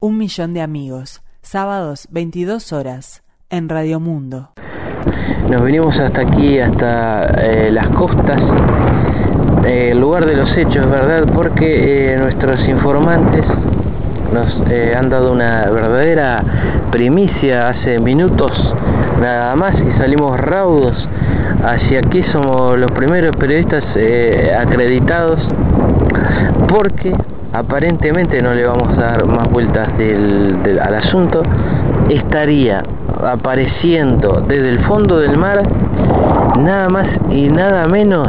Un millón de amigos, sábados 22 horas, en Radio Mundo. Nos venimos hasta aquí, hasta eh, las costas, eh, el lugar de los hechos, ¿verdad? Porque eh, nuestros informantes nos han dado una verdadera primicia hace minutos nada más y salimos raudos hacia aquí, somos los primeros periodistas acreditados porque aparentemente no le vamos a dar más vueltas al asunto, estaría apareciendo desde el fondo del mar nada más y nada menos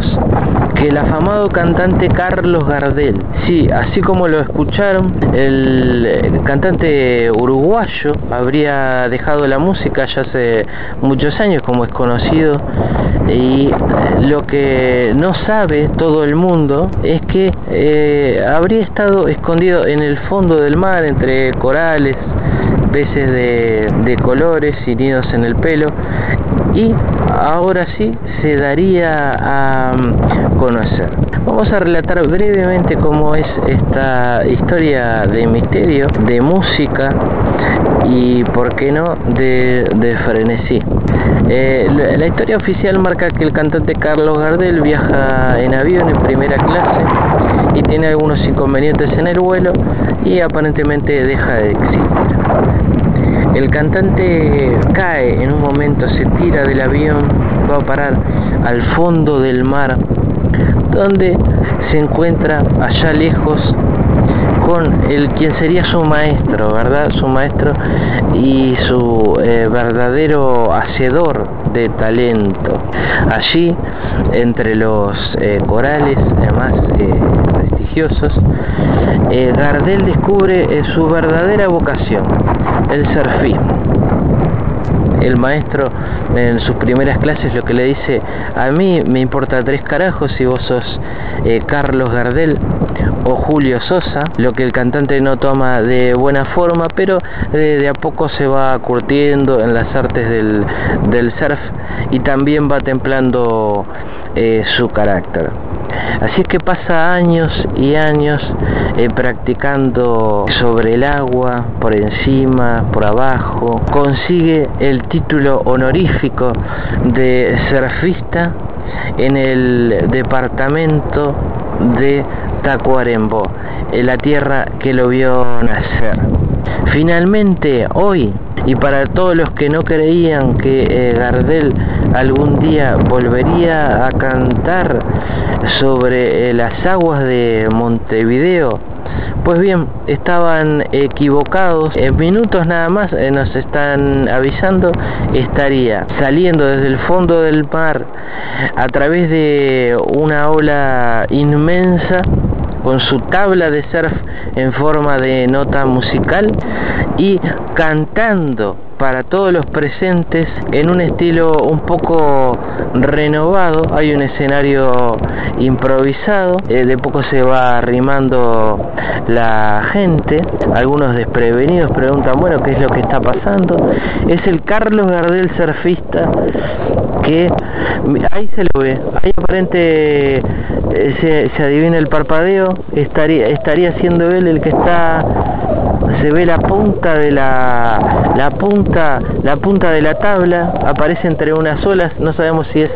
que el afamado cantante Carlos Gardel. Sí, así como lo escucharon, el cantante uruguayo habría dejado la música ya hace muchos años, como es conocido, y lo que no sabe todo el mundo es que eh, habría estado escondido en el fondo del mar entre corales, peces de, de colores y nidos en el pelo y ahora sí se daría a mm, conocer. Vamos a relatar brevemente cómo es esta historia de misterio, de música y, por qué no, de, frenesí. Eh, la, historia oficial marca que el cantante Carlos Gardel viaja en avión en primera clase y tiene algunos inconvenientes en el vuelo y aparentemente deja de existir. El cantante cae en un momento, se tira del avión, va a parar al fondo del mar, donde se encuentra allá lejos con el quien sería su maestro, ¿verdad? Su maestro y su eh, verdadero hacedor de talento. Allí, entre los eh, corales más eh, prestigiosos, Gardel descubre su verdadera vocación, el surfismo el maestro en sus primeras clases lo que le dice, a mí me importa tres carajos si vos sos eh, Carlos Gardel o Julio Sosa, lo que el cantante no toma de buena forma, pero de, a poco se va curtiendo en las artes del, del surf y también va templando eh, su carácter. Así es que pasa años y años eh, practicando sobre el agua, por encima, por abajo, consigue el título honorífico de surfista en el departamento de Tacuarembó, en la tierra que lo vio nacer. Finalmente, hoy, y para todos los que no creían que eh, Gardel algún día volvería a cantar sobre eh, las aguas de Montevideo, pues bien, estaban equivocados. En minutos nada más eh, nos están avisando, estaría saliendo desde el fondo del mar a través de una ola inmensa con su tabla de surf en forma de nota musical y cantando para todos los presentes en un estilo un poco renovado. Hay un escenario improvisado, eh, de poco se va arrimando la gente, algunos desprevenidos preguntan, bueno, ¿qué es lo que está pasando? Es el Carlos Gardel surfista que ahí se lo ve, ahí aparente eh, se, adivina el parpadeo, estaría, estaría siendo él el que está se ve la punta de la, la punta la punta de la tabla aparece entre unas olas no sabemos si es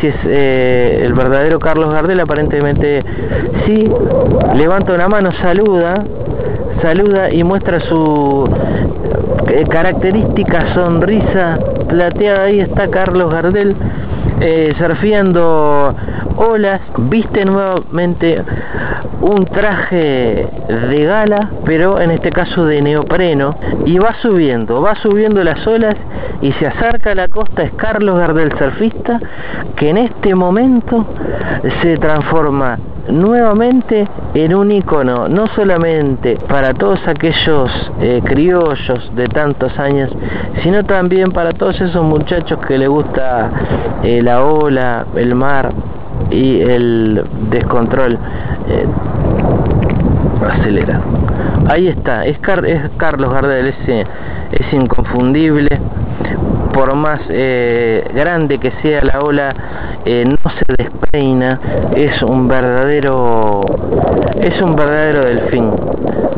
si es eh, el verdadero Carlos Gardel aparentemente sí levanta una mano saluda saluda y muestra su eh, característica sonrisa plateada ahí está Carlos Gardel eh, surfeando. Olas, viste nuevamente un traje de gala, pero en este caso de neopreno, y va subiendo, va subiendo las olas y se acerca a la costa es Carlos Gardel surfista, que en este momento se transforma nuevamente en un icono, no solamente para todos aquellos eh, criollos de tantos años, sino también para todos esos muchachos que le gusta eh, la ola, el mar y el descontrol. Eh, acelera. Ahí está, es, Carlos Gardel, ese, es inconfundible por más eh, grande que sea la ola, eh, no se despeina, es un verdadero, es un verdadero delfín.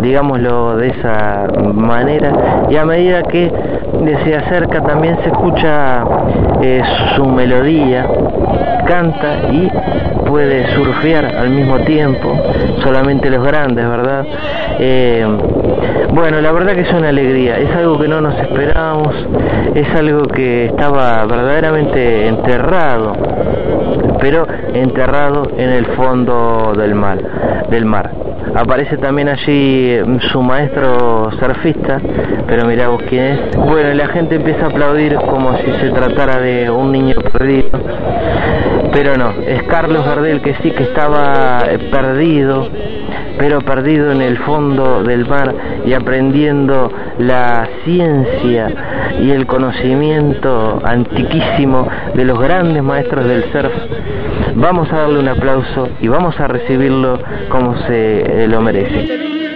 digámoslo de esa manera, y a medida que se acerca también se escucha eh, su melodía, canta y puede surfear al mismo tiempo, solamente los grandes, ¿verdad? Eh, bueno, la verdad que es una alegría, es algo que no nos esperábamos, es algo que estaba verdaderamente enterrado, pero enterrado en el fondo del mar, del mar. Aparece también allí mm, su maestro surfista, pero mira vos quién es. Bueno, la gente empieza a aplaudir como si se tratara de un niño perdido. Pero no, es Carlos Gardel que sí que estaba eh, perdido, pero perdido en el fondo del mar y aprendiendo la ciencia y el conocimiento antiquísimo de los grandes maestros del surf. Vamos a darle un aplauso y vamos a recibirlo como se eh, lo merece.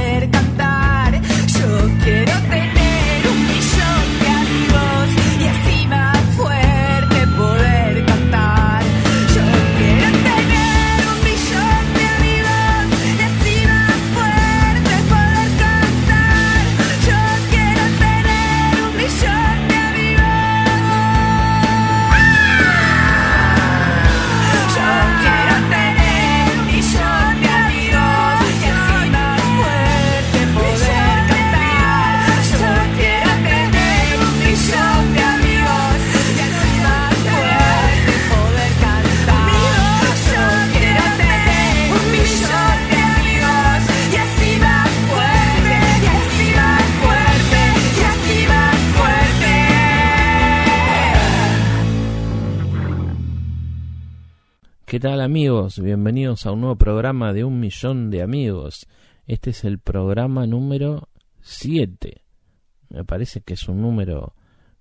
tal amigos? Bienvenidos a un nuevo programa de un millón de amigos. Este es el programa número 7. Me parece que es un número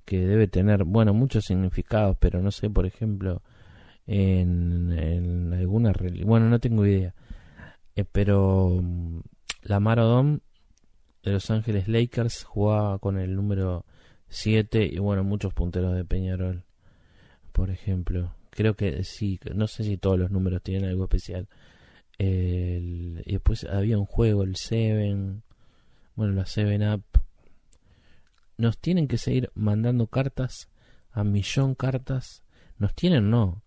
que debe tener, bueno, muchos significados, pero no sé, por ejemplo, en, en alguna bueno, no tengo idea. Eh, pero mm, la Marodón de Los Ángeles Lakers jugaba con el número 7 y bueno, muchos punteros de Peñarol, por ejemplo creo que sí, no sé si todos los números tienen algo especial. y después había un juego, el Seven, bueno, la Seven Up. Nos tienen que seguir mandando cartas, a millón cartas. Nos tienen, no.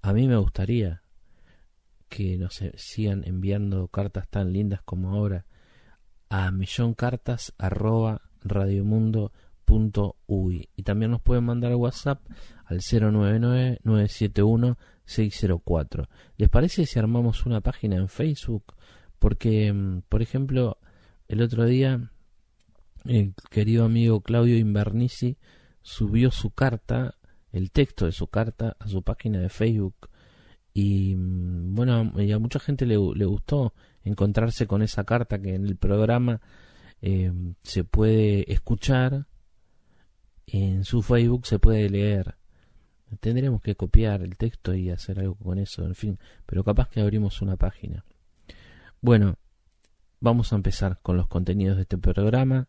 A mí me gustaría que nos sigan enviando cartas tan lindas como ahora a milloncartas arroba radiomundo.uy y también nos pueden mandar WhatsApp al 099-971-604. ¿Les parece si armamos una página en Facebook? Porque, mm, por ejemplo, el otro día el querido amigo Claudio Invernici subió su carta, el texto de su carta, a su página de Facebook. Y mm, bueno, a mucha gente le, gustó encontrarse con esa carta que en el programa eh, se puede escuchar, en su Facebook se puede leer. Tendremos que copiar el texto y hacer algo con eso, en fin, pero capaz que abrimos una página. Bueno, vamos a empezar con los contenidos de este programa.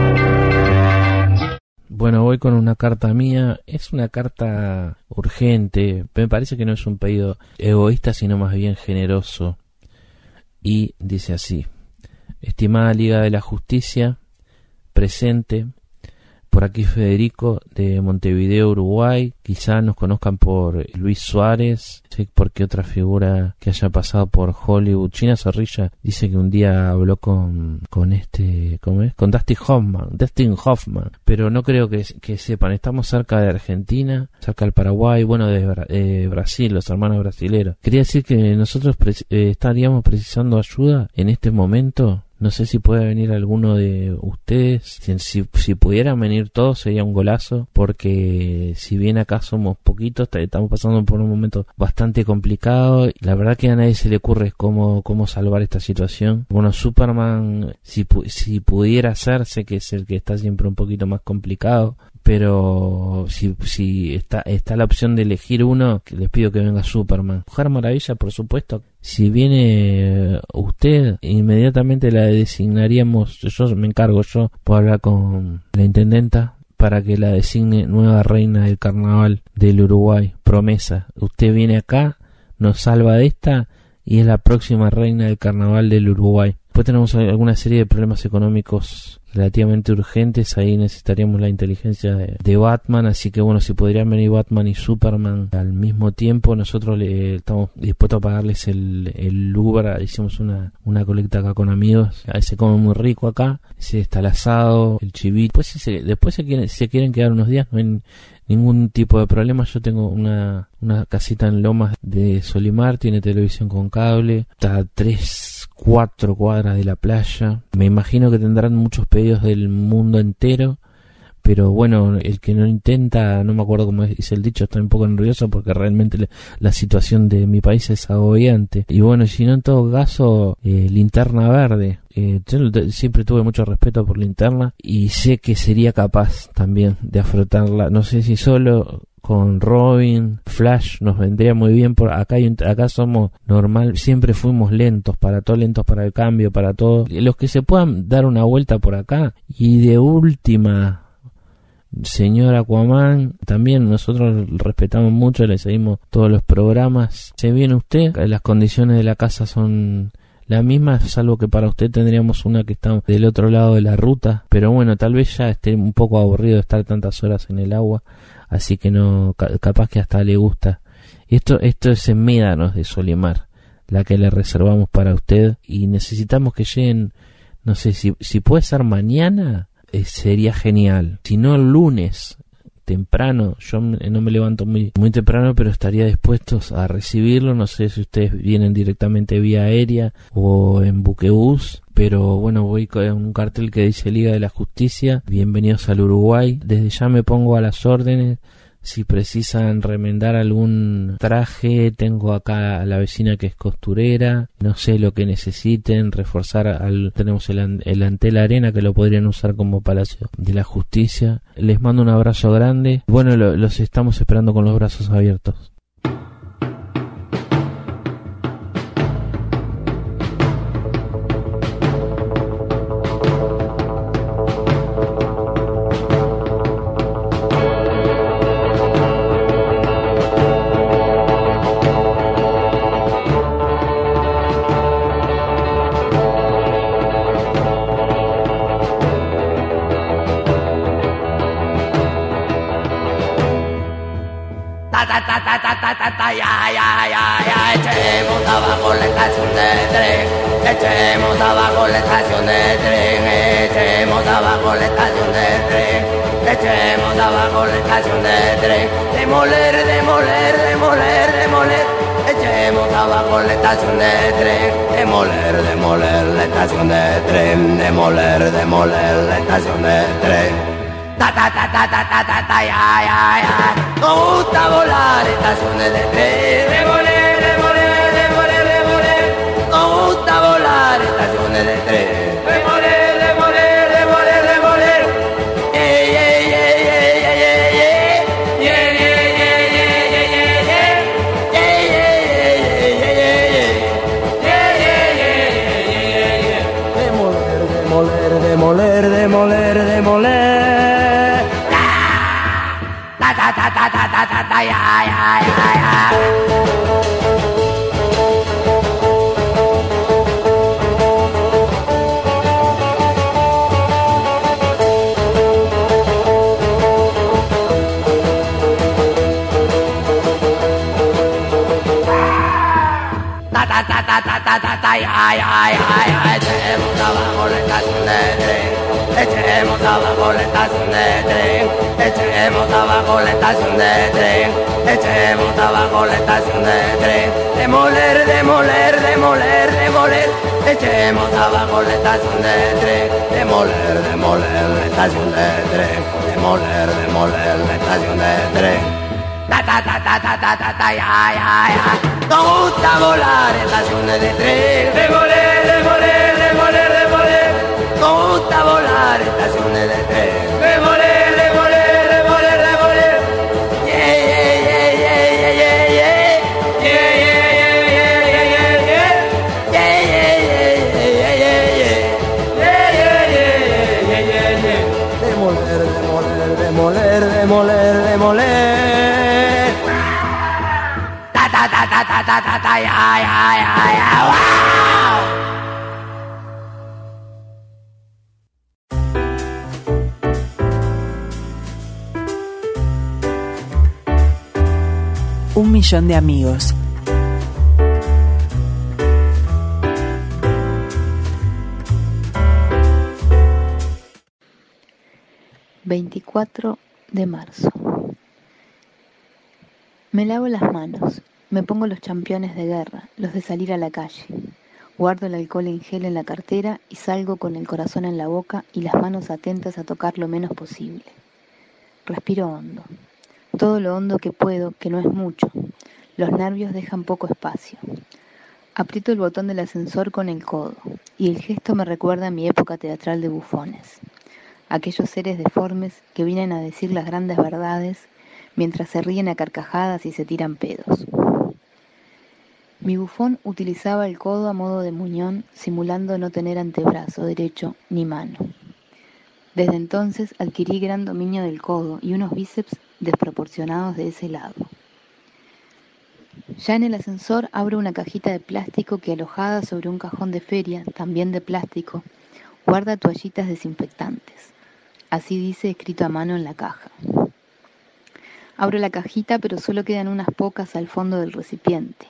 Bueno, voy con una carta mía. Es una carta urgente. Me parece que no es un pedido egoísta, sino más bien generoso. y dice así. Estimada Liga de la Justicia, presente, por aquí Federico de Montevideo, Uruguay. Quizá nos conozcan por Luis Suárez, sé por qué otra figura que haya pasado por Hollywood. China Zorrilla dice que un día habló con, con este, ¿cómo es? Con Dustin Hoffman, Dustin Hoffman. Pero no creo que, sepan, estamos cerca de Argentina, cerca del Paraguay, bueno, de Brasil, los hermanos brasileros. Quería decir que nosotros eh, estaríamos precisando ayuda en este momento no sé si puede venir alguno de ustedes. Si, si, pudieran venir todos sería un golazo. Porque si bien acá somos poquitos, estamos pasando por un momento bastante complicado. La verdad que a nadie se le ocurre cómo, cómo salvar esta situación. Bueno, Superman, si, si pudiera sé que es el que está siempre un poquito más complicado pero si, si está, está la opción de elegir uno, les pido que venga Superman. Mujer Maravilla, por supuesto. Si viene usted, inmediatamente la designaríamos, yo me encargo, yo puedo hablar con la intendenta para que la designe nueva reina del carnaval del Uruguay. Promesa, usted viene acá, nos salva de esta y es la próxima reina del carnaval del Uruguay. Después tenemos alguna serie de problemas económicos relativamente urgentes, ahí necesitaríamos la inteligencia de, Batman, así que bueno, si podrían venir Batman y Superman al mismo tiempo, nosotros le estamos dispuestos a pagarles el, el Uber, hicimos una, una colecta acá con amigos, ahí se come muy rico acá, se está el asado, el chivito, después si se, después se quieren, se quieren quedar unos días, no hay ningún tipo de problema, yo tengo una, una casita en Lomas de Solimar, tiene televisión con cable, está tres, cuatro cuadras de la playa, me imagino que tendrán muchos pedidos del mundo entero, pero bueno, el que no intenta, no me acuerdo cómo dice el dicho, estoy un poco nervioso porque realmente la situación de mi país es agobiante. Y bueno, si no en todo caso, eh, linterna verde. Eh, yo siempre tuve mucho respeto por linterna y sé que sería capaz también de afrontarla. No sé si solo con Robin, Flash nos vendría muy bien por acá acá somos normal, siempre fuimos lentos para todo, lentos para el cambio, para todo. Los que se puedan dar una vuelta por acá y de última señor Aquaman, también nosotros respetamos mucho, le seguimos todos los programas. ¿Se viene usted? Las condiciones de la casa son las mismas, salvo que para usted tendríamos una que está del otro lado de la ruta, pero bueno, tal vez ya esté un poco aburrido de estar tantas horas en el agua, así que no, capaz que hasta le gusta. Esto, esto es en Médanos de Solimar, la que le reservamos para usted y necesitamos que lleguen, no sé si, si puede ser mañana, eh, sería genial. Si no el lunes, temprano, yo no me levanto muy, muy temprano, pero estaría dispuestos a recibirlo. No sé si ustedes vienen directamente vía aérea o en buquebús. Pero bueno, voy con un cartel que dice Liga de la Justicia. Bienvenidos al Uruguay. Desde ya me pongo a las órdenes si precisan remendar algún traje, tengo acá a la vecina que es costurera, no sé lo que necesiten, reforzar al, tenemos el, el Antel Arena que lo podrían usar como Palacio de la Justicia. Les mando un abrazo grande. Bueno, los estamos esperando con los brazos abiertos. echemos abajo la estación de tren, echemos abajo la estación de tren, echemos abajo la estación de tren, echemos abajo la estación de tren, demoler, demoler, demoler, demoler, echemos abajo la estación de tren, demoler, demoler la estación de tren, demoler, demoler la estación de tren. Ta ta ta ta ta ta ta ta ya ya ya. Nos gusta volar estaciones de tren, de. varias estaciones de tren. ¡Le moler, le moler, le moler, le moler! ¡Ey, ey, ey, ey, ey, ey. Ay ay ay ay echemos abajo la estación de tren echemos abajo la estación de tren echemos abajo la estación de tren echemos abajo la estación de tren demoler demoler demoler demoler echemos abajo la estación de tren demoler demoler la estación de tren demoler demoler la estación de tren ta ta ta ta ta ta ta ta ay ay ay gusta volar estaciones de tren demoler demoler demoler demoler nos gusta volar estaciones de tren demoler demoler demoler demoler yeah yeah yeah yeah yeah yeah yeah yeah yeah yeah yeah yeah yeah yeah yeah yeah yeah yeah yeah demoler demoler demoler demoler demoler Un millón de amigos. Veinticuatro de marzo. Me lavo las manos me pongo los championes de guerra, los de salir a la calle. Guardo el alcohol en gel en la cartera y salgo con el corazón en la boca y las manos atentas a tocar lo menos posible. Respiro hondo, todo lo hondo que puedo, que no es mucho. Los nervios dejan poco espacio. Aprieto el botón del ascensor con el codo y el gesto me recuerda a mi época teatral de bufones. Aquellos seres deformes que vienen a decir las grandes verdades mientras se ríen a carcajadas y se tiran pedos. Mi bufón utilizaba el codo a modo de muñón, simulando no tener antebrazo derecho ni mano. Desde entonces adquirí gran dominio del codo y unos bíceps desproporcionados de ese lado. Ya en el ascensor abro una cajita de plástico que alojada sobre un cajón de feria, también de plástico, guarda toallitas desinfectantes. Así dice escrito a mano en la caja. Abro la cajita, pero solo quedan unas pocas al fondo del recipiente.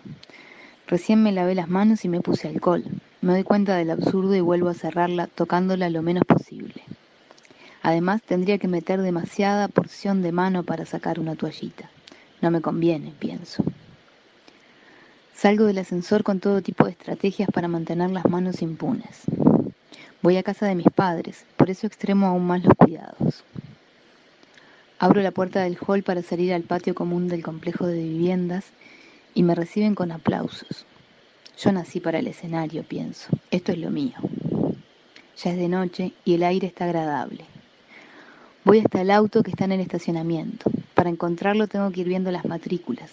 Recién me lavé las manos y me puse alcohol. Me doy cuenta del absurdo y vuelvo a cerrarla tocándola lo menos posible. Además, tendría que meter demasiada porción de mano para sacar una toallita. No me conviene, pienso. Salgo del ascensor con todo tipo de estrategias para mantener las manos impunes. Voy a casa de mis padres, por eso extremo aún más los cuidados. Abro la puerta del hall para salir al patio común del complejo de viviendas y me reciben con aplausos. Yo nací para el escenario, pienso. Esto es lo mío. Ya es de noche y el aire está agradable. Voy hasta el auto que está en el estacionamiento. Para encontrarlo tengo que ir viendo las matrículas.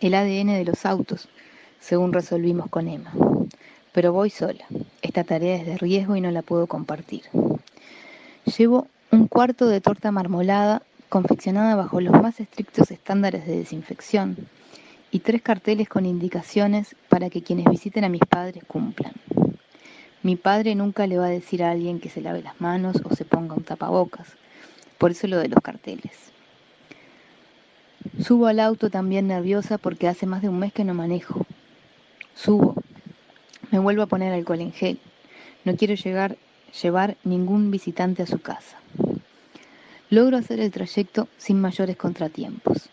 El ADN de los autos, según resolvimos con Emma. Pero voy sola. Esta tarea es de riesgo y no la puedo compartir. Llevo un cuarto de torta marmolada confeccionada bajo los más estrictos estándares de desinfección y tres carteles con indicaciones para que quienes visiten a mis padres cumplan. Mi padre nunca le va a decir a alguien que se lave las manos o se ponga un tapabocas, por eso lo de los carteles. Subo al auto también nerviosa porque hace más de un mes que no manejo. Subo. Me vuelvo a poner alcohol en gel. No quiero llegar, llevar ningún visitante a su casa. Logro hacer el trayecto sin mayores contratiempos.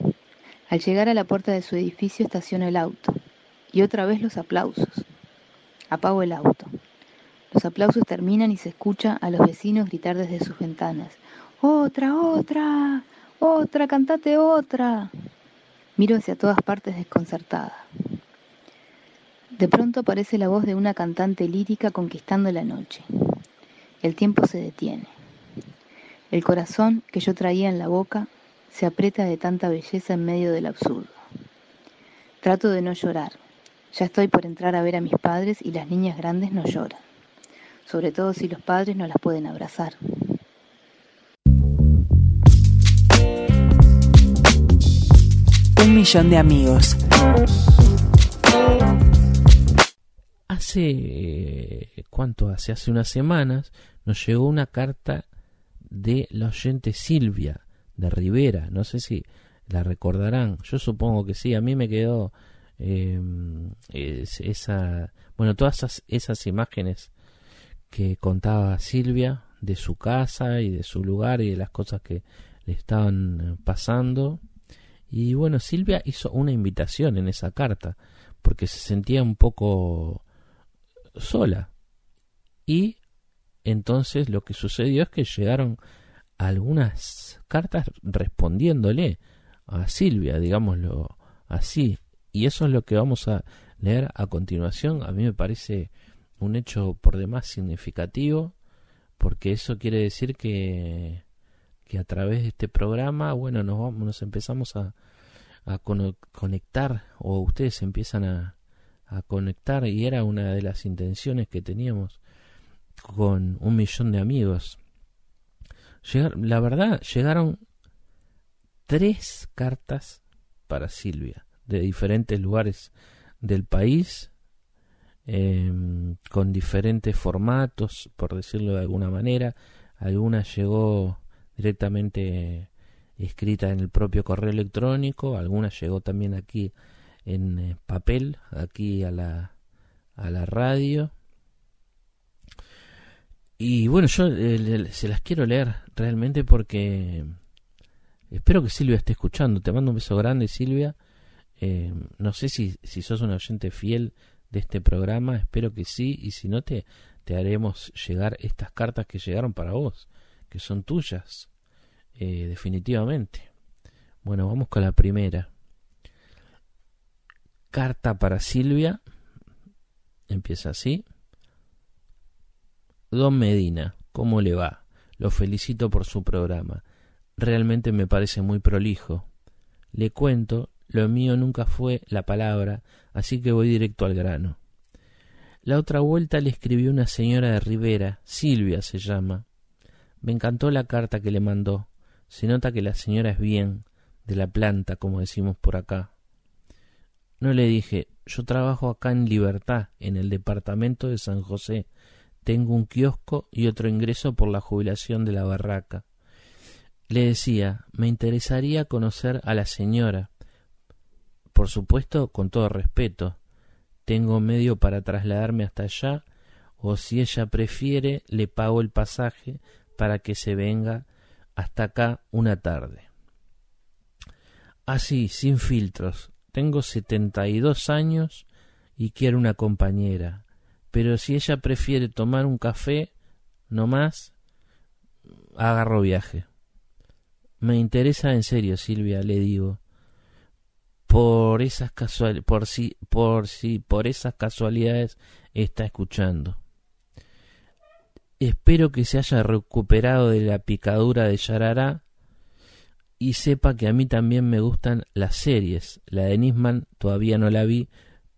Al llegar a la puerta de su edificio estaciono el auto y otra vez los aplausos. Apago el auto. Los aplausos terminan y se escucha a los vecinos gritar desde sus ventanas. Otra, otra, otra, cantate otra. Miro hacia todas partes desconcertada. De pronto aparece la voz de una cantante lírica conquistando la noche. El tiempo se detiene. El corazón que yo traía en la boca se aprieta de tanta belleza en medio del absurdo. Trato de no llorar. Ya estoy por entrar a ver a mis padres y las niñas grandes no lloran, sobre todo si los padres no las pueden abrazar. Un millón de amigos. Hace, ¿cuánto hace? Hace unas semanas nos llegó una carta de la oyente Silvia de Rivera. No sé si la recordarán. Yo supongo que sí. A mí me quedó esa, bueno, todas esas, esas imágenes que contaba Silvia de su casa y de su lugar y de las cosas que le estaban pasando. Y bueno, Silvia hizo una invitación en esa carta porque se sentía un poco sola. Y entonces lo que sucedió es que llegaron algunas cartas respondiéndole a Silvia, digámoslo así. Y eso es lo que vamos a leer a continuación. A mí me parece un hecho por demás significativo, porque eso quiere decir que, que a través de este programa, bueno, nos, vamos, nos empezamos a, a conectar, o ustedes empiezan a, a conectar, y era una de las intenciones que teníamos con un millón de amigos. La verdad, llegaron tres cartas para Silvia de diferentes lugares del país Em, con diferentes formatos, por decirlo de alguna manera. Alguna llegó directamente escrita en el propio correo electrónico, alguna llegó también aquí en eh, papel, aquí a la, a la radio. Y bueno, yo eh, se las quiero leer realmente porque espero que Silvia esté escuchando. Te mando un beso grande, Silvia. Em, no sé si, si sos un oyente fiel de este programa, espero que sí, y si no te, te haremos llegar estas cartas que llegaron para vos, que son tuyas, eh, definitivamente. Bueno, vamos con la primera. Carta para Silvia. Empieza así. Don Medina, ¿cómo le va? Lo felicito por su programa. Realmente me parece muy prolijo. Le cuento lo mío nunca fue la palabra, así que voy directo al grano. La otra vuelta le escribió una señora de Rivera, Silvia se llama. Me encantó la carta que le mandó. Se nota que la señora es bien, de la planta, como decimos por acá. No le dije, yo trabajo acá en Libertad, en el departamento de San José. Tengo un kiosco y otro ingreso por la jubilación de la barraca. Le decía, me interesaría conocer a la señora, por supuesto, con todo respeto. Tengo medio para trasladarme hasta allá, o si ella prefiere, le pago el pasaje para que se venga hasta acá una tarde. Así, sin filtros. Tengo setenta y dos años y quiero una compañera. Pero si ella prefiere tomar un café, no más, agarro viaje. Me interesa en serio, Silvia, le digo por esas casual por si por si por esas casualidades está escuchando. Espero que se haya recuperado de la picadura de Yarará y sepa que a mí también me gustan las series. La de Nisman todavía no la vi,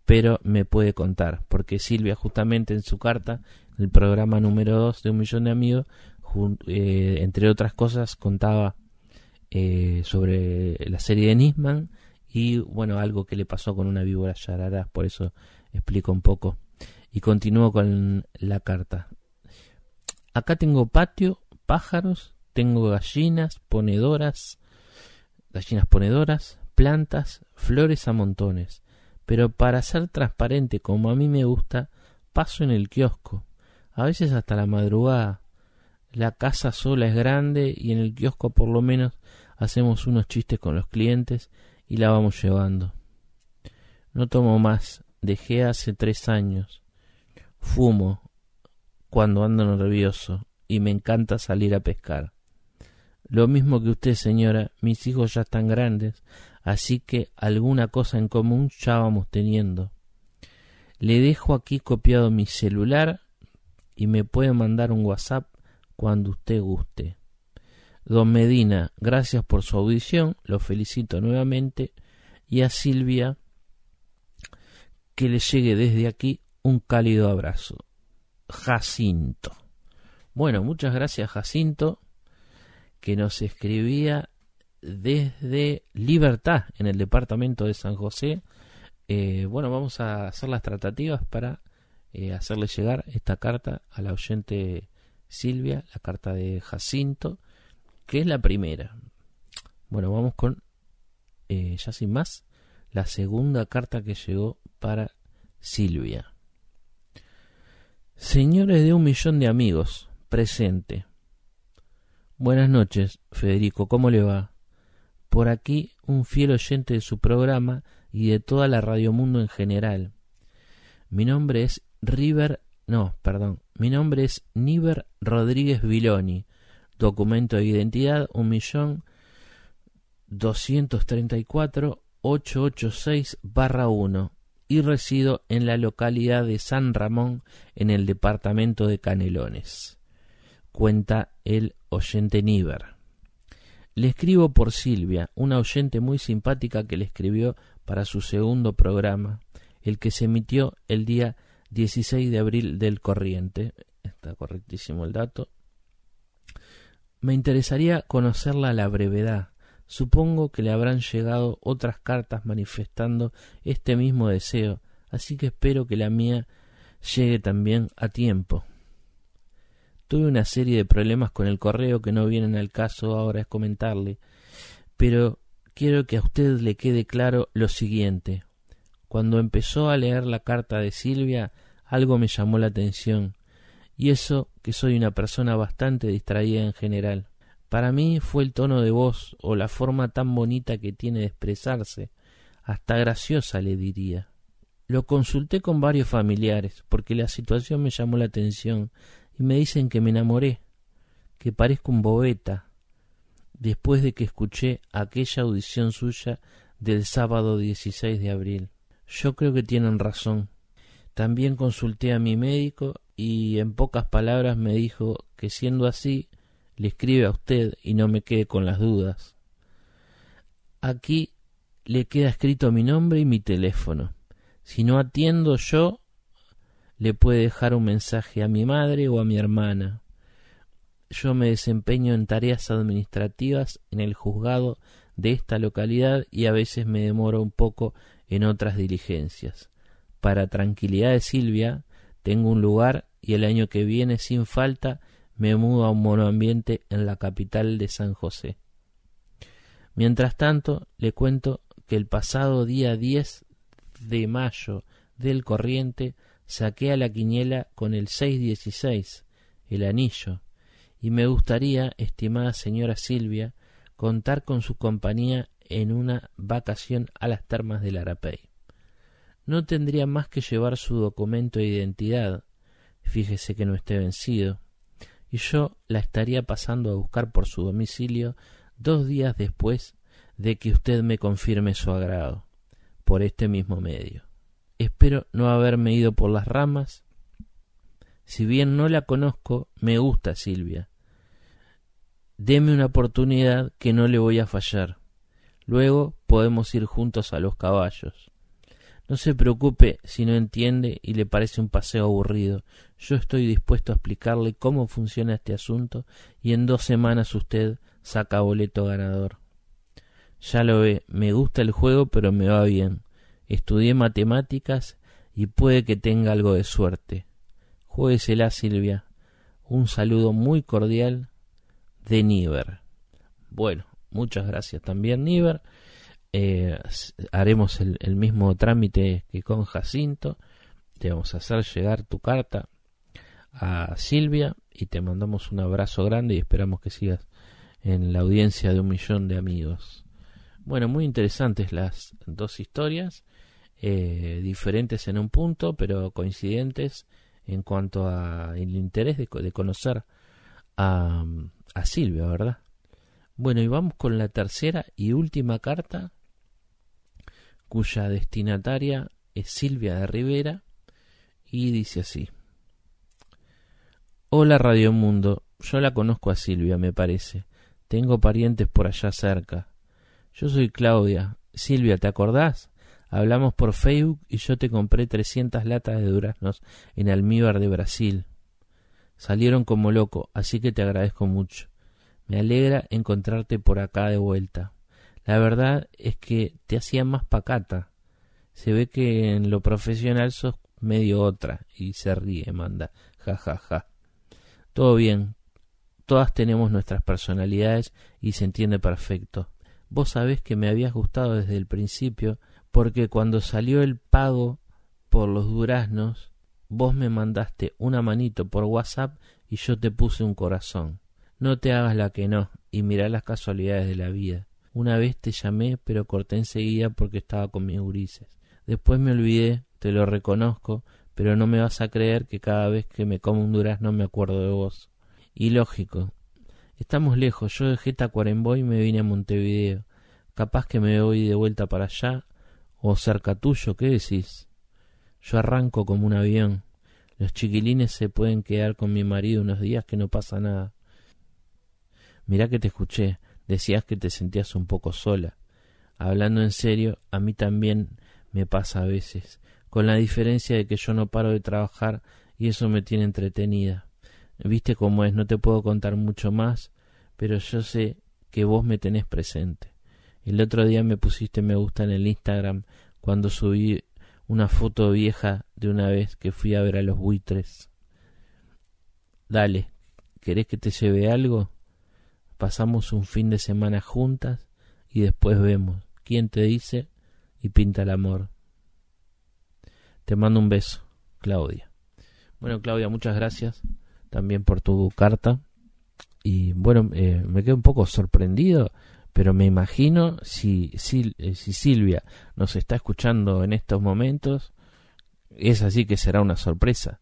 pero me puede contar, porque Silvia justamente en su carta, el programa número 2 de Un Millón de Amigos, eh, entre otras cosas, contaba eh, sobre la serie de Nisman y bueno, algo que le pasó con una víbora yarará, por eso explico un poco. Y continúo con la carta. Acá tengo patio, pájaros, tengo gallinas, ponedoras, gallinas ponedoras, plantas, flores a montones. Pero para ser transparente como a mí me gusta, paso en el kiosco, a veces hasta la madrugada. La casa sola es grande y en el kiosco por lo menos hacemos unos chistes con los clientes y la vamos llevando. No tomo más, dejé hace tres años. Fumo cuando ando nervioso y me encanta salir a pescar. Lo mismo que usted, señora, mis hijos ya están grandes, así que alguna cosa en común ya vamos teniendo. Le dejo aquí copiado mi celular y me puede mandar un WhatsApp cuando usted guste. Don Medina, gracias por su audición, lo felicito nuevamente, y a Silvia, que le llegue desde aquí un cálido abrazo. Jacinto. Bueno, muchas gracias Jacinto, que nos escribía desde Libertad, en el departamento de San José. Eh, bueno, vamos a hacer las tratativas para eh, hacerle llegar esta carta a la oyente Silvia, la carta de Jacinto que es la primera. Bueno, vamos con, eh, ya sin más, la segunda carta que llegó para Silvia. Señores de un millón de amigos, presente. Buenas noches, Federico, ¿cómo le va? Por aquí un fiel oyente de su programa y de toda la Radio Mundo en general. Mi nombre es River, no, perdón, mi nombre es Niver Rodríguez Viloni, documento de identidad un millón doscientos treinta y cuatro seis barra uno y resido en la localidad de San Ramón en el departamento de Canelones. Cuenta el oyente Niver. Le escribo por Silvia, una oyente muy simpática que le escribió para su segundo programa, el que se emitió el día 16 de abril del corriente. Está correctísimo el dato. Me interesaría conocerla a la brevedad. Supongo que le habrán llegado otras cartas manifestando este mismo deseo, así que espero que la mía llegue también a tiempo. Tuve una serie de problemas con el correo que no vienen al caso ahora es comentarle, pero quiero que a usted le quede claro lo siguiente. Cuando empezó a leer la carta de Silvia, algo me llamó la atención, y eso que soy una persona bastante distraída en general. Para mí fue el tono de voz o la forma tan bonita que tiene de expresarse, hasta graciosa le diría. Lo consulté con varios familiares, porque la situación me llamó la atención, y me dicen que me enamoré, que parezco un bobeta, después de que escuché aquella audición suya del sábado 16 de abril. Yo creo que tienen razón. También consulté a mi médico y en pocas palabras me dijo que siendo así le escribe a usted y no me quede con las dudas. Aquí le queda escrito mi nombre y mi teléfono. Si no atiendo yo, le puede dejar un mensaje a mi madre o a mi hermana. Yo me desempeño en tareas administrativas en el juzgado de esta localidad y a veces me demoro un poco en otras diligencias. Para tranquilidad de Silvia, tengo un lugar y el año que viene, sin falta, me mudo a un monoambiente en la capital de San José. Mientras tanto, le cuento que el pasado día 10 de mayo del corriente saqué a la quiniela con el 616, el anillo, y me gustaría, estimada señora Silvia, contar con su compañía en una vacación a las termas del Arapey. No tendría más que llevar su documento de identidad, fíjese que no esté vencido, y yo la estaría pasando a buscar por su domicilio dos días después de que usted me confirme su agrado, por este mismo medio. Espero no haberme ido por las ramas. Si bien no la conozco, me gusta Silvia. Deme una oportunidad que no le voy a fallar. Luego podemos ir juntos a los caballos. No se preocupe si no entiende y le parece un paseo aburrido. Yo estoy dispuesto a explicarle cómo funciona este asunto y en dos semanas usted saca boleto ganador. Ya lo ve, me gusta el juego pero me va bien estudié matemáticas y puede que tenga algo de suerte. Jueguesela, Silvia. Un saludo muy cordial de Niver. Bueno, muchas gracias también, Niver. Eh, haremos el, el, mismo trámite que con Jacinto. Te vamos a hacer llegar tu carta a Silvia y te mandamos un abrazo grande y esperamos que sigas en la audiencia de un millón de amigos. Bueno, muy interesantes las dos historias. Eh, diferentes en un punto, pero coincidentes en cuanto a el interés de, conocer a, a Silvia, ¿verdad? Bueno, y vamos con la tercera y última carta, cuya destinataria es Silvia de Rivera, y dice así. Hola Radio Mundo, yo la conozco a Silvia, me parece. Tengo parientes por allá cerca. Yo soy Claudia. Silvia, ¿te acordás? Hablamos por Facebook y yo te compré 300 latas de duraznos en almíbar de Brasil. Salieron como loco, así que te agradezco mucho. Me alegra encontrarte por acá de vuelta. La verdad es que te hacía más pacata. Se ve que en lo profesional sos medio otra. Y se ríe, manda. Ja, ja, ja. Todo bien. Todas tenemos nuestras personalidades y se entiende perfecto. Vos sabés que me habías gustado desde el principio porque cuando salió el pago por los duraznos, vos me mandaste una manito por WhatsApp y yo te puse un corazón. No te hagas la que no y mirá las casualidades de la vida. Una vez te llamé, pero corté enseguida porque estaba con mis gurises. Después me olvidé, te lo reconozco, pero no me vas a creer que cada vez que me como un durazno me acuerdo de vos. Y lógico, estamos lejos, yo dejé Tacuarembó y me vine a Montevideo. Capaz que me voy de vuelta para allá, o cerca tuyo, ¿qué decís? Yo arranco como un avión. Los chiquilines se pueden quedar con mi marido unos días que no pasa nada. Mirá que te escuché, decías que te sentías un poco sola. Hablando en serio, a mí también me pasa a veces, con la diferencia de que yo no paro de trabajar y eso me tiene entretenida. Viste cómo es, no te puedo contar mucho más, pero yo sé que vos me tenés presente. El otro día me pusiste me gusta en el Instagram cuando subí una foto vieja de una vez que fui a ver a los buitres. Dale, ¿querés que te lleve algo? Pasamos un fin de semana juntas y después vemos quién te dice y pinta el amor. Te mando un beso, Claudia. Bueno, Claudia, muchas gracias también por tu carta. Y bueno, eh, me quedo un poco sorprendido, pero me imagino si, si, eh, si Silvia nos está escuchando en estos momentos, es así que será una sorpresa.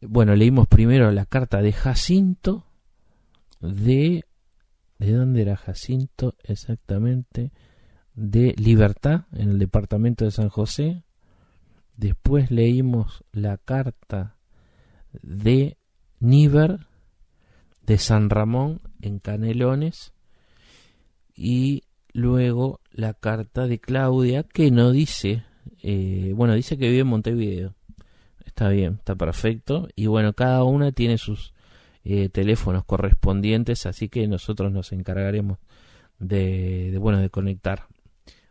Bueno, leímos primero la carta de Jacinto de... ¿De dónde era Jacinto exactamente? De Libertad, en el departamento de San José. Después leímos la carta de Níver, de San Ramón, en Canelones. Y luego la carta de Claudia, que no dice, eh, bueno, dice que vive en Montevideo. Está bien, está perfecto. Y bueno, cada una tiene sus eh, teléfonos correspondientes, así que nosotros nos encargaremos de, bueno de conectar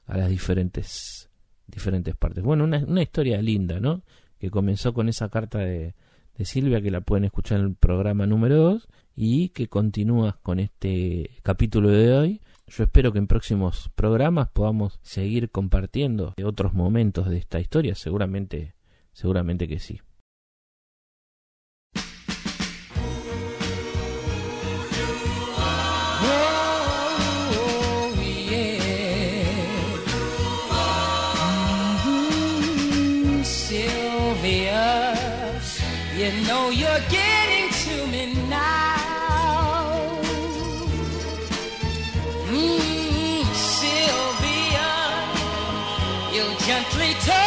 a las diferentes diferentes partes. Bueno, una, una historia linda, ¿no? Que comenzó con esa carta de, de Silvia que la pueden escuchar en el programa número 2 y que continúa con este capítulo de hoy. Yo espero que en próximos programas podamos seguir compartiendo otros momentos de esta historia, seguramente seguramente que sí. Mm, Sylvia, you gently touch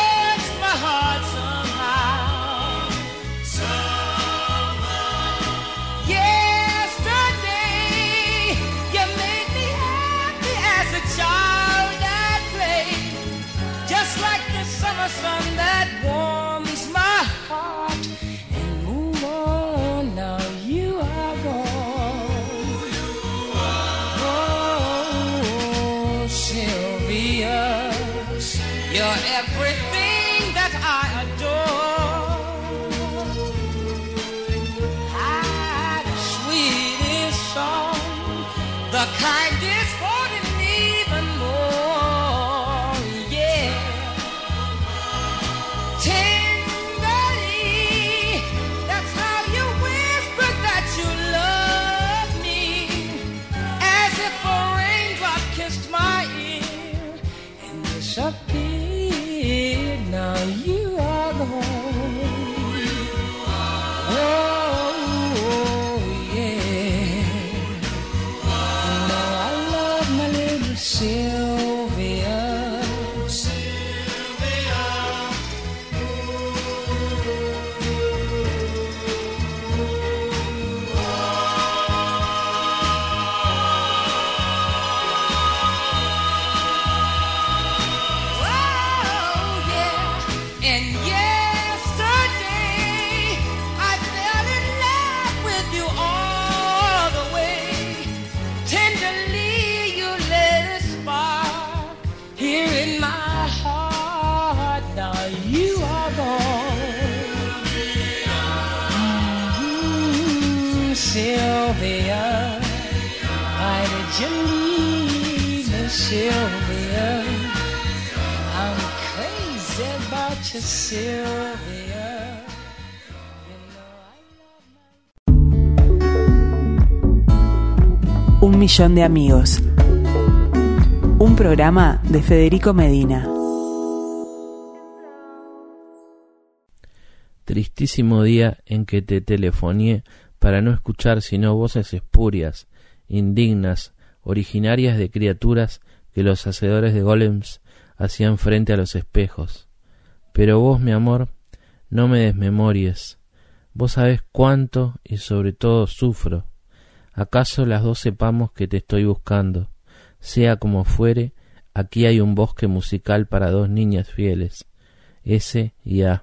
Un millón de amigos. Un programa de Federico Medina. Tristísimo día en que te telefoneé para no escuchar sino voces espurias, indignas, originarias de criaturas que los hacedores de golems hacían frente a los espejos. Pero vos, mi amor, no me desmemories. Vos sabés cuánto y sobre todo sufro. ¿Acaso las dos sepamos que te estoy buscando? Sea como fuere, aquí hay un bosque musical para dos niñas fieles, S y A.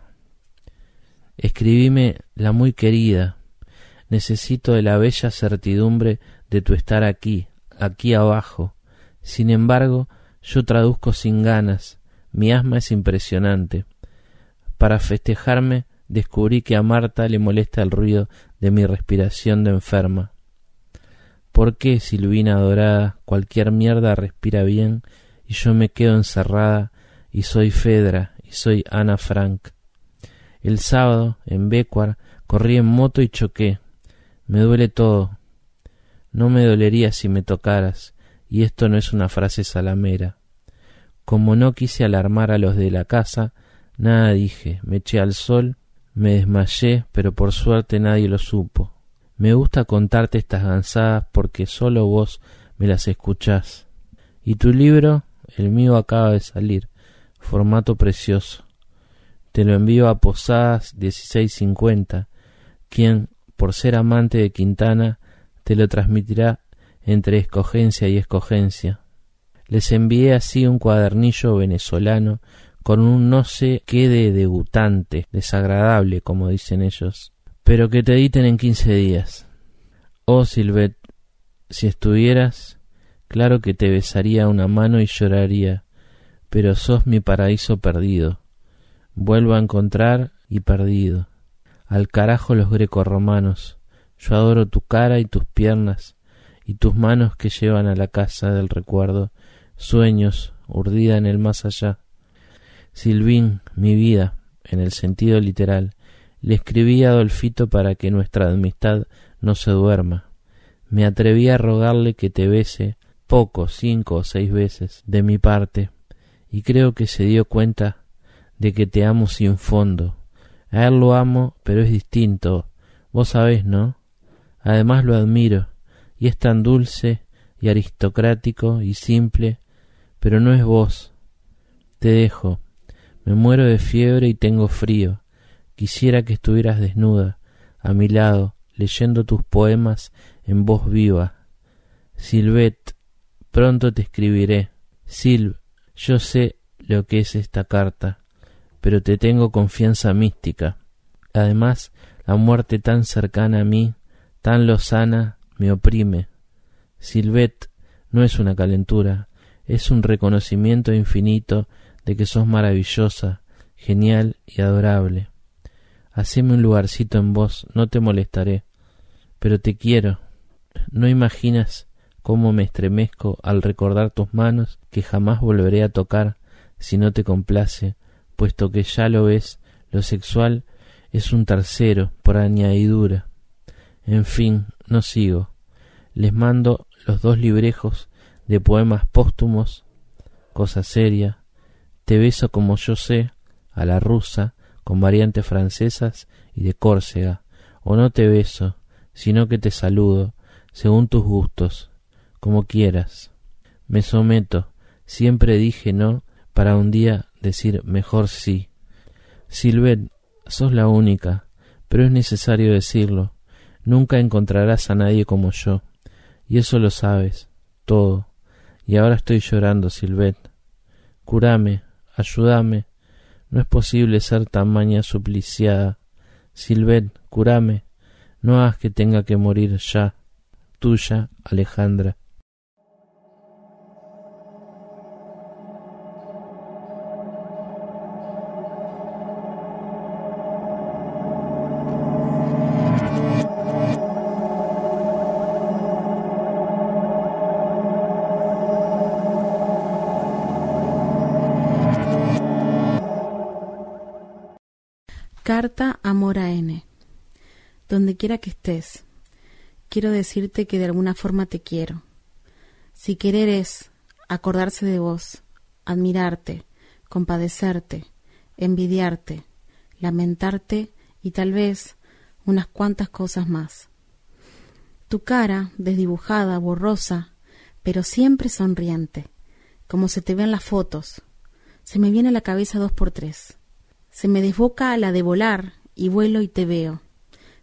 Escribime la muy querida. Necesito de la bella certidumbre de tu estar aquí, aquí abajo. Sin embargo, yo traduzco sin ganas. Mi asma es impresionante. Para festejarme, descubrí que a Marta le molesta el ruido de mi respiración de enferma. ¿Por qué, Silvina adorada, cualquier mierda respira bien y yo me quedo encerrada y soy Fedra y soy Ana Frank? El sábado, en Becuar, corrí en moto y choqué. Me duele todo. No me dolería si me tocaras, y esto no es una frase salamera. Como no quise alarmar a los de la casa, nada dije, me eché al sol, me desmayé, pero por suerte nadie lo supo. Me gusta contarte estas gansadas porque solo vos me las escuchás. Y tu libro, el mío acaba de salir, formato precioso. Te lo envío a Posadas 1650, quien, por ser amante de Quintana, te lo transmitirá entre escogencia y escogencia. Les envié así un cuadernillo venezolano con un no sé qué de debutante, desagradable, como dicen ellos, pero que te editen en quince días. Oh, Silvet, si estuvieras, claro que te besaría una mano y lloraría, pero sos mi paraíso perdido. Vuelvo a encontrar y perdido. Al carajo los romanos. Yo adoro tu cara y tus piernas y tus manos que llevan a la casa del recuerdo sueños urdida en el más allá. Silvín, mi vida, en el sentido literal, le escribí a Adolfito para que nuestra amistad no se duerma. Me atreví a rogarle que te bese poco, cinco o seis veces, de mi parte, y creo que se dio cuenta de que te amo sin fondo. A él lo amo, pero es distinto. Vos sabés, ¿no? Además lo admiro, y es tan dulce y aristocrático y simple, pero no es vos. Te dejo. Me muero de fiebre y tengo frío. Quisiera que estuvieras desnuda, a mi lado, leyendo tus poemas en voz viva. Silvet, pronto te escribiré. Silv, yo sé lo que es esta carta, pero te tengo confianza mística. Además, la muerte tan cercana a mí, tan lozana, me oprime. Silvet no es una calentura, es un reconocimiento infinito de que sos maravillosa, genial y adorable. Haceme un lugarcito en vos, no te molestaré, pero te quiero. No imaginas cómo me estremezco al recordar tus manos que jamás volveré a tocar si no te complace, puesto que ya lo ves, lo sexual es un tercero por añadidura. En fin, no sigo. Les mando los dos librejos de poemas póstumos, cosa seria. Te beso como yo sé, a la rusa, con variantes francesas y de Córcega, o no te beso, sino que te saludo, según tus gustos, como quieras. Me someto, siempre dije no, para un día decir mejor sí. Silvet, sos la única, pero es necesario decirlo. Nunca encontrarás a nadie como yo, y eso lo sabes, todo. Y ahora estoy llorando, Silvet. Curame, ayúdame, no es posible ser tan maña supliciada. Silvet, curame, no hagas que tenga que morir ya. Tuya, Alejandra. Carta Amor a N. Donde quiera que estés, quiero decirte que de alguna forma te quiero. Si querer es acordarse de vos, admirarte, compadecerte, envidiarte, lamentarte y tal vez unas cuantas cosas más. Tu cara, desdibujada, borrosa, pero siempre sonriente, como se te ve en las fotos. Se me viene a la cabeza dos por tres. Se me desboca la de volar y vuelo y te veo.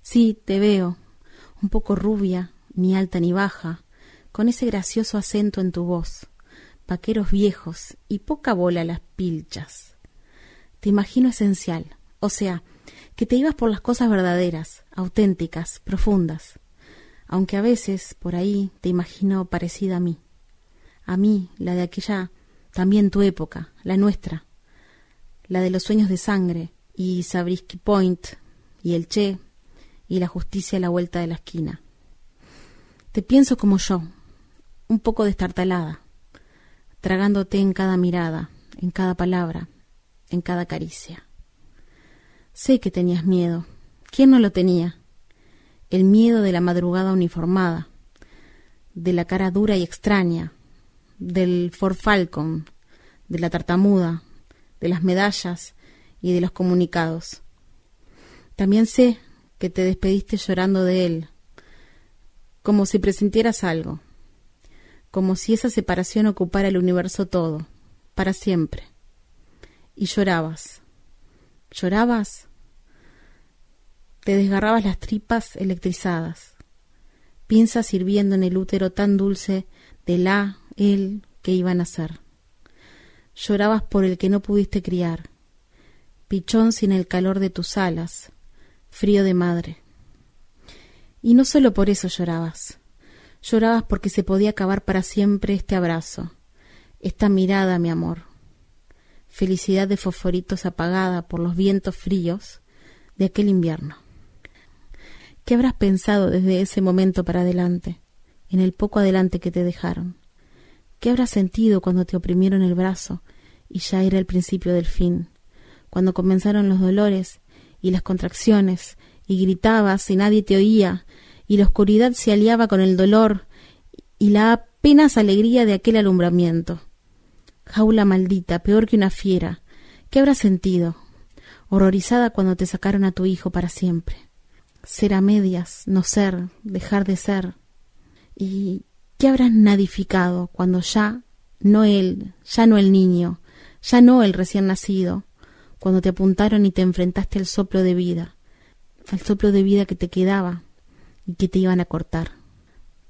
Sí, te veo, un poco rubia, ni alta ni baja, con ese gracioso acento en tu voz, vaqueros viejos y poca bola a las pilchas. Te imagino esencial, o sea, que te ibas por las cosas verdaderas, auténticas, profundas, aunque a veces por ahí te imagino parecida a mí, a mí, la de aquella, también tu época, la nuestra, la de los sueños de sangre, y Sabrisky Point, y el Che, y la justicia a la vuelta de la esquina. Te pienso como yo, un poco destartalada, tragándote en cada mirada, en cada palabra, en cada caricia. Sé que tenías miedo. ¿Quién no lo tenía? El miedo de la madrugada uniformada, de la cara dura y extraña, del Ford Falcon, de la tartamuda, de las medallas y de los comunicados. También sé que te despediste llorando de él, como si presintieras algo, como si esa separación ocupara el universo todo, para siempre. Y llorabas. ¿Llorabas? Te desgarrabas las tripas electrizadas, piensas hirviendo en el útero tan dulce de la, él, que iban a ser. Llorabas por el que no pudiste criar, pichón sin el calor de tus alas, frío de madre. Y no solo por eso llorabas, llorabas porque se podía acabar para siempre este abrazo, esta mirada, mi amor. Felicidad de fosforitos apagada por los vientos fríos de aquel invierno. ¿Qué habrás pensado desde ese momento para adelante, en el poco adelante que te dejaron? ¿Qué habrás sentido cuando te oprimieron el brazo y ya era el principio del fin? Cuando comenzaron los dolores y las contracciones y gritabas y nadie te oía y la oscuridad se aliaba con el dolor y la apenas alegría de aquel alumbramiento. Jaula maldita, peor que una fiera. ¿Qué habrás sentido? Horrorizada cuando te sacaron a tu hijo para siempre. Ser a medias, no ser, dejar de ser. ¿Y qué habrás nadificado cuando ya no él, ya no el niño, ya no el recién nacido, cuando te apuntaron y te enfrentaste al soplo de vida, al soplo de vida que te quedaba y que te iban a cortar?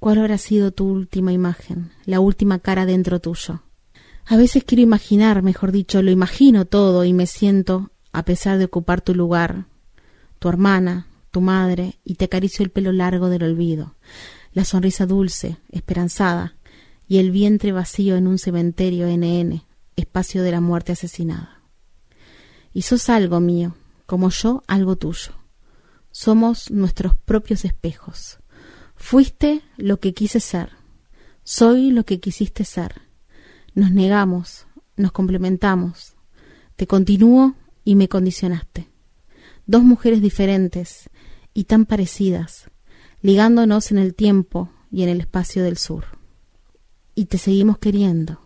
¿Cuál habrá sido tu última imagen, la última cara dentro tuyo? A veces quiero imaginar, mejor dicho, lo imagino todo y me siento, a pesar de ocupar tu lugar, tu hermana, tu madre, y te acaricio el pelo largo del olvido, la sonrisa dulce, esperanzada, y el vientre vacío en un cementerio NN, espacio de la muerte asesinada. Y sos algo mío, como yo algo tuyo. Somos nuestros propios espejos. Fuiste lo que quise ser. Soy lo que quisiste ser. Nos negamos, nos complementamos. Te continúo y me condicionaste. Dos mujeres diferentes y tan parecidas, ligándonos en el tiempo y en el espacio del sur. Y te seguimos queriendo.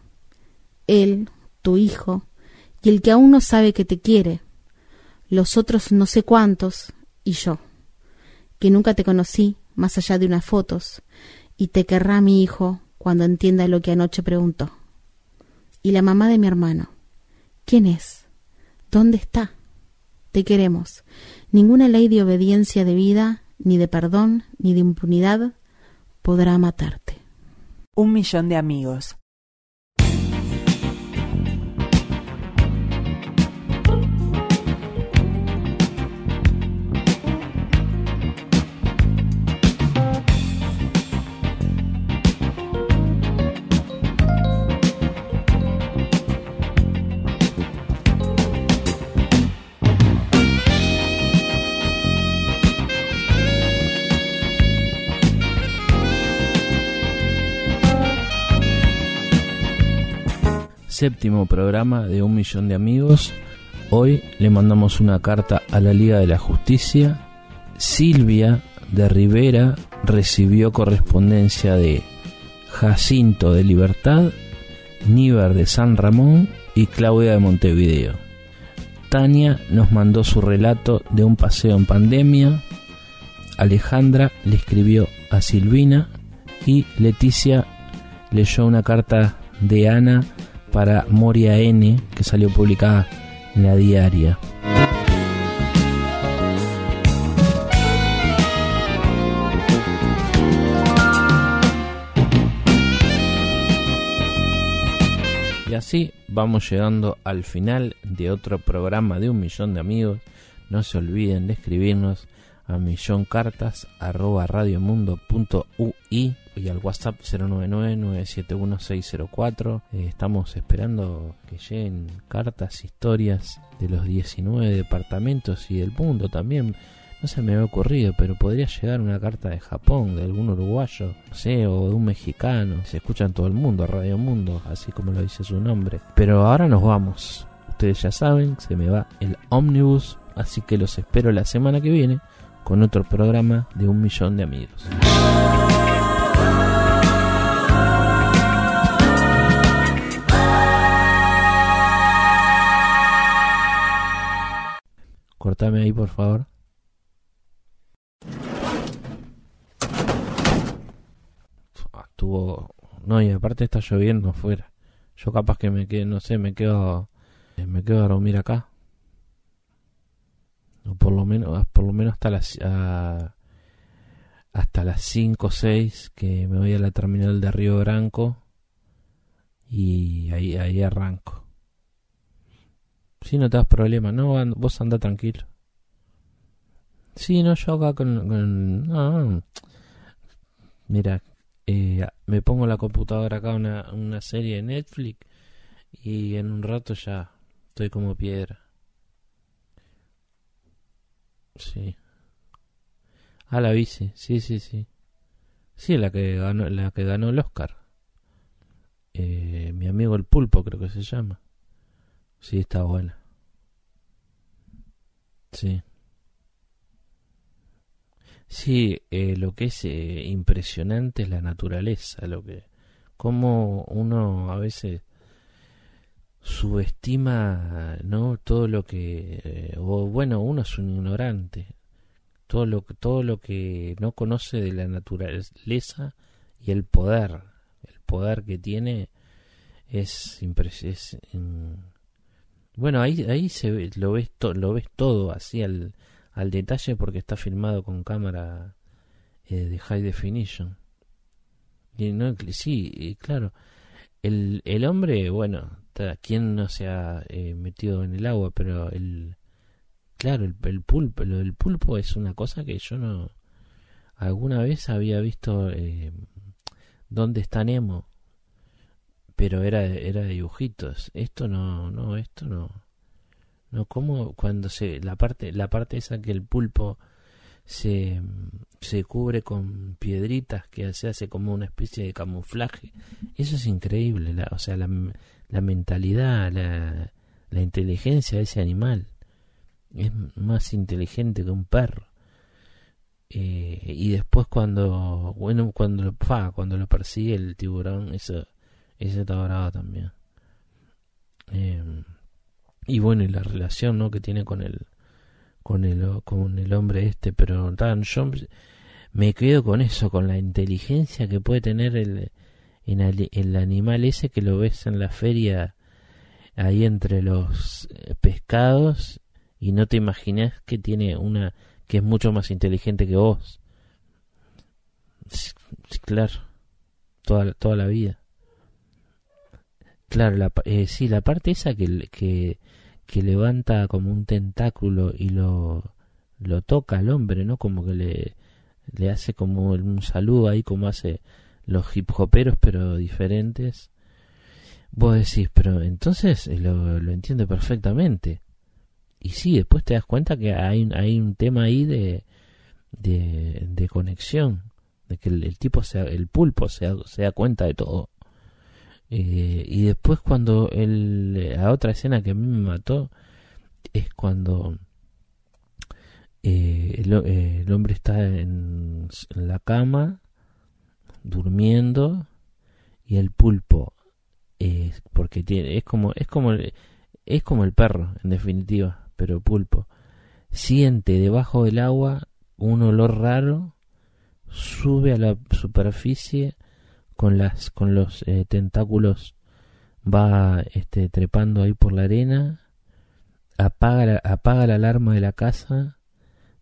Él, tu hijo, y el que aún no sabe que te quiere, los otros no sé cuántos, y yo, que nunca te conocí más allá de unas fotos, y te querrá mi hijo cuando entienda lo que anoche preguntó. Y la mamá de mi hermano, ¿quién es? ¿Dónde está? Te queremos. Ninguna ley de obediencia de vida, ni de perdón, ni de impunidad podrá matarte. Un millón de amigos. Séptimo programa de Un Millón de Amigos. Hoy le mandamos una carta a la Liga de la Justicia. Silvia de Rivera recibió correspondencia de Jacinto de Libertad, Níver de San Ramón y Claudia de Montevideo. Tania nos mandó su relato de un paseo en pandemia. Alejandra le escribió a Silvina y Leticia leyó una carta de Ana para Moria N que salió publicada en la diaria. Y así vamos llegando al final de otro programa de un millón de amigos. No se olviden de escribirnos a milloncartas@radiomundo.ui y al WhatsApp 099-971-604. Eh, estamos esperando que lleguen cartas, historias de los 19 departamentos y del mundo también. No se me había ocurrido, pero podría llegar una carta de Japón, de algún uruguayo, no sé, o de un mexicano. Se escucha en todo el mundo, Radio Mundo, así como lo dice su nombre. Pero ahora nos vamos. Ustedes ya saben, se me va el ómnibus, así que los espero la semana que viene con otro programa de un millón de amigos. Cortame ahí, por favor. Estuvo... No, y aparte está lloviendo afuera. Yo capaz que me quedo, no sé, me quedo... Me quedo a dormir acá. O por lo menos, por lo menos hasta las... hasta las 5 o 6 que me voy a la terminal de Río Branco. Y ahí, ahí arranco. Si no te das problema, no, vos anda tranquilo. Sí, no, yo acá con... con- no. Mira, eh, me pongo la computadora acá una, una serie de Netflix y en un rato ya estoy como piedra. Sí. Ah, la bici, sí, sí, sí. Sí, la que ganó, la que ganó el Oscar. Eh, mi amigo el pulpo creo que se llama. Sí, está buena. Sí. Sí, eh, lo que es eh, impresionante es la naturaleza, lo que, como uno a veces subestima, ¿no? Todo lo que, eh, o bueno, uno es un ignorante, todo lo, todo lo que no conoce de la naturaleza y el poder, el poder que tiene es impresionante. Bueno, ahí, ahí se ve, lo ves, to- lo ves todo así al, al detalle porque está filmado con cámara eh, de high definition. Y no, sí, y claro, el, el hombre, bueno, ¿quién no se ha eh, metido en el agua? Pero el, claro, el, el pulpo, lo del pulpo es una cosa que yo no, alguna vez había visto eh, dónde está Nemo, pero era, era dibujitos. Esto no, no, esto no. No, como cuando se, la parte, la parte esa que el pulpo se, se cubre con piedritas que se hace como una especie de camuflaje. Eso es increíble, la, o sea, la, la mentalidad, la, la inteligencia de ese animal. Es más inteligente que un perro. Eh, y después cuando, bueno, cuando lo, fa, cuando lo persigue el tiburón, eso, eso está bravo también. Eh, y bueno, y la relación, ¿no? Que tiene con el, con el, con el hombre este, pero tan, yo me quedo con eso, con la inteligencia que puede tener el, el, el animal ese que lo ves en la feria ahí entre los eh, pescados y no te imaginas que tiene una que es mucho más inteligente que vos. Sí, claro, toda, toda la vida. Claro, la, eh, sí, la parte esa que, que, que levanta como un tentáculo y lo, lo toca al hombre, ¿no? Como que le, le hace como un saludo ahí, como hace los hip hoperos, pero diferentes. Vos decís, pero entonces eh, lo, lo entiende perfectamente. Y sí, después te das cuenta que hay, hay un tema ahí de, de, conexión, de que el, tipo, se, el pulpo se da cuenta de todo. Eh, y después cuando el, la otra escena que a mí me mató es cuando eh, el, eh, el hombre está en, la cama durmiendo y el pulpo eh, porque tiene es como es como es como el perro en definitiva pero pulpo. Siente debajo del agua un olor raro sube a la superficie con las con los eh, tentáculos va este trepando ahí por la arena apaga la, apaga la alarma de la casa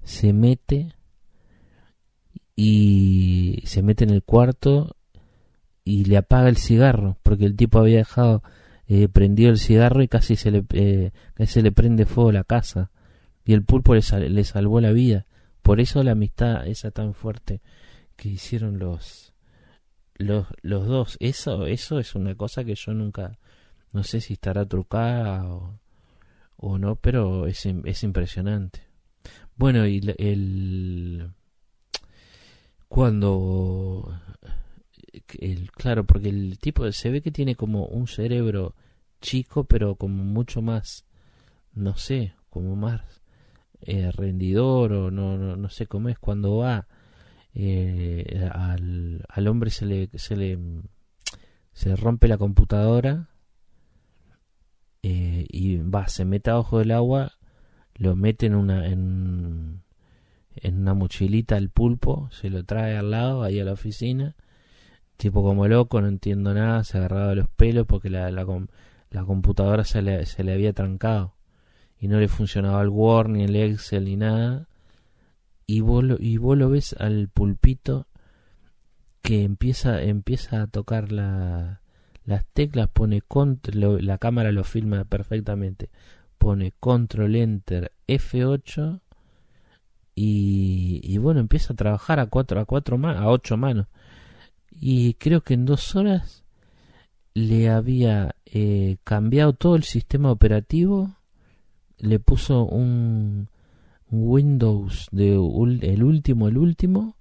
se mete y se mete en el cuarto y le apaga el cigarro porque el tipo había dejado eh, prendido el cigarro y casi se le eh, se le prende fuego la casa. Y el pulpo le, le salvó la vida. Por eso la amistad esa tan fuerte que hicieron los los, los dos. Eso eso es una cosa que yo nunca no sé si estará trucada o, no pero es, es impresionante. Bueno y la- el cuando el, claro porque el tipo se ve que tiene como un cerebro chico pero como mucho más no sé como más eh, rendidor o no, no no sé cómo es. Cuando va eh, al, al hombre se le se le se rompe la computadora eh, y va se mete abajo del agua lo mete en una en, en una mochilita al pulpo se lo trae al lado ahí a la oficina tipo como loco no entiendo nada se agarraba los pelos porque la, la, la computadora se le, se le había trancado y no le funcionaba el Word ni el Excel ni nada y vos lo, y vos lo ves al pulpito que empieza empieza a tocar la, las teclas pone cont- lo- la cámara lo filma perfectamente. Pone control enter F8 y, y bueno empieza a trabajar a cuatro a cuatro a ocho manos. Y creo que en dos horas le había eh, cambiado todo el sistema operativo le puso un Windows de el último el último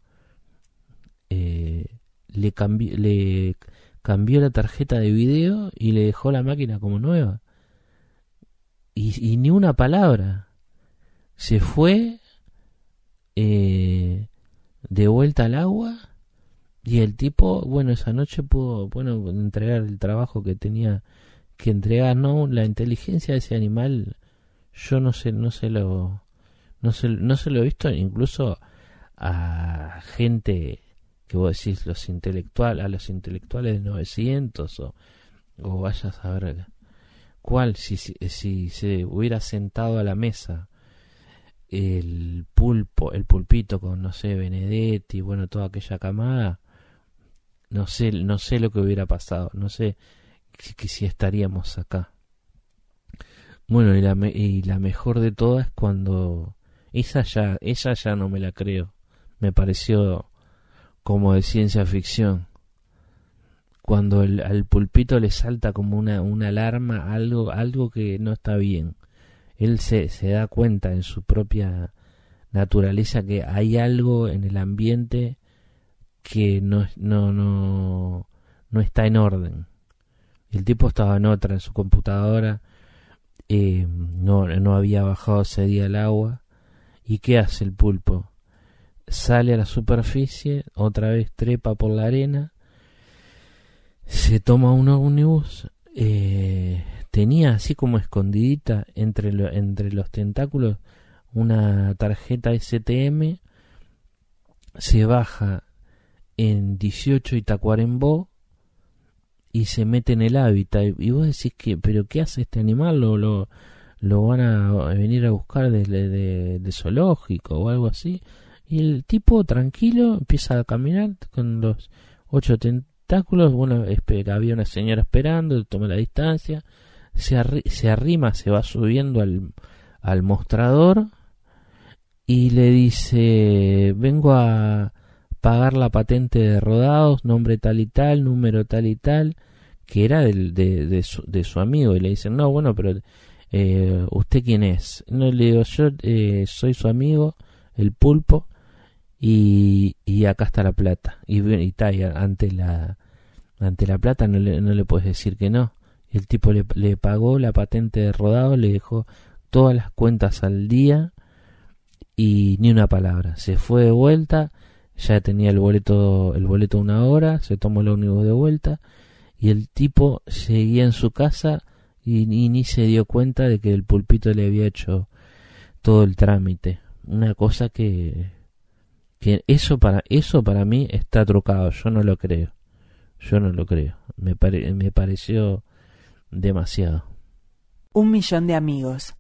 eh, le cambió le cambió la tarjeta de video y le dejó la máquina como nueva. Y, ni una palabra. Se fue eh, de vuelta al agua y el tipo bueno esa noche pudo bueno entregar el trabajo que tenía que entregar no la inteligencia de ese animal yo no sé no se lo no se, no se lo he visto incluso a gente que vos decís los intelectuales a los intelectuales de 900 o, o vayas a ver cuál si, si, si se hubiera sentado a la mesa el pulpo el pulpito con no sé Benedetti bueno toda aquella camada no sé no sé lo que hubiera pasado no sé que si estaríamos acá. Bueno y la, y la mejor de todas cuando esa ya esa ya no me la creo. Me pareció como de ciencia ficción. Cuando el, al pulpito le salta como una, una alarma algo algo que no está bien. Él se, se da cuenta en su propia naturaleza que hay algo en el ambiente que no no no no está en orden. El tipo estaba en otra en su computadora. Eh, no no había bajado ese día el agua y qué hace el pulpo sale a la superficie otra vez trepa por la arena se toma un ómnibus eh, tenía así como escondidita entre, lo- entre los tentáculos una tarjeta STM se baja en 18 y Tacuarembó y se mete en el hábitat. Y vos decís que pero qué hace este animal lo lo, lo van a venir a buscar desde de, de zoológico o algo así y el tipo tranquilo empieza a caminar con los ocho tentáculos bueno espera había una señora esperando toma la distancia se, se arrima se va subiendo al, al mostrador y le dice vengo a pagar la patente de rodados, nombre tal y tal, número tal y tal, que era del, de, de, su, de su amigo. Y le dicen, no, bueno, pero eh, ¿usted quién es? No, le digo, yo eh, soy su amigo, el pulpo, y, y acá está la plata. Y, y, ta, ante la ante la plata no le, no le puedes decir que no. El tipo le, le pagó la patente de rodado, le dejó todas las cuentas al día y ni una palabra. Se fue de vuelta, ya tenía el boleto, el boleto una hora, se tomó el ómnibus de vuelta y el tipo seguía en su casa y, ni se dio cuenta de que el pulpito le había hecho todo el trámite. Una cosa que, que eso para eso para mí está trucado, yo no lo creo. Yo no lo creo. Me, me pareció demasiado. Un millón de amigos.